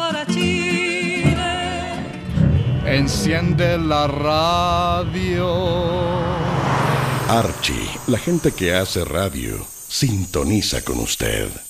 para Chile. Enciende la radio. Archie, la gente que hace radio, sintoniza con usted.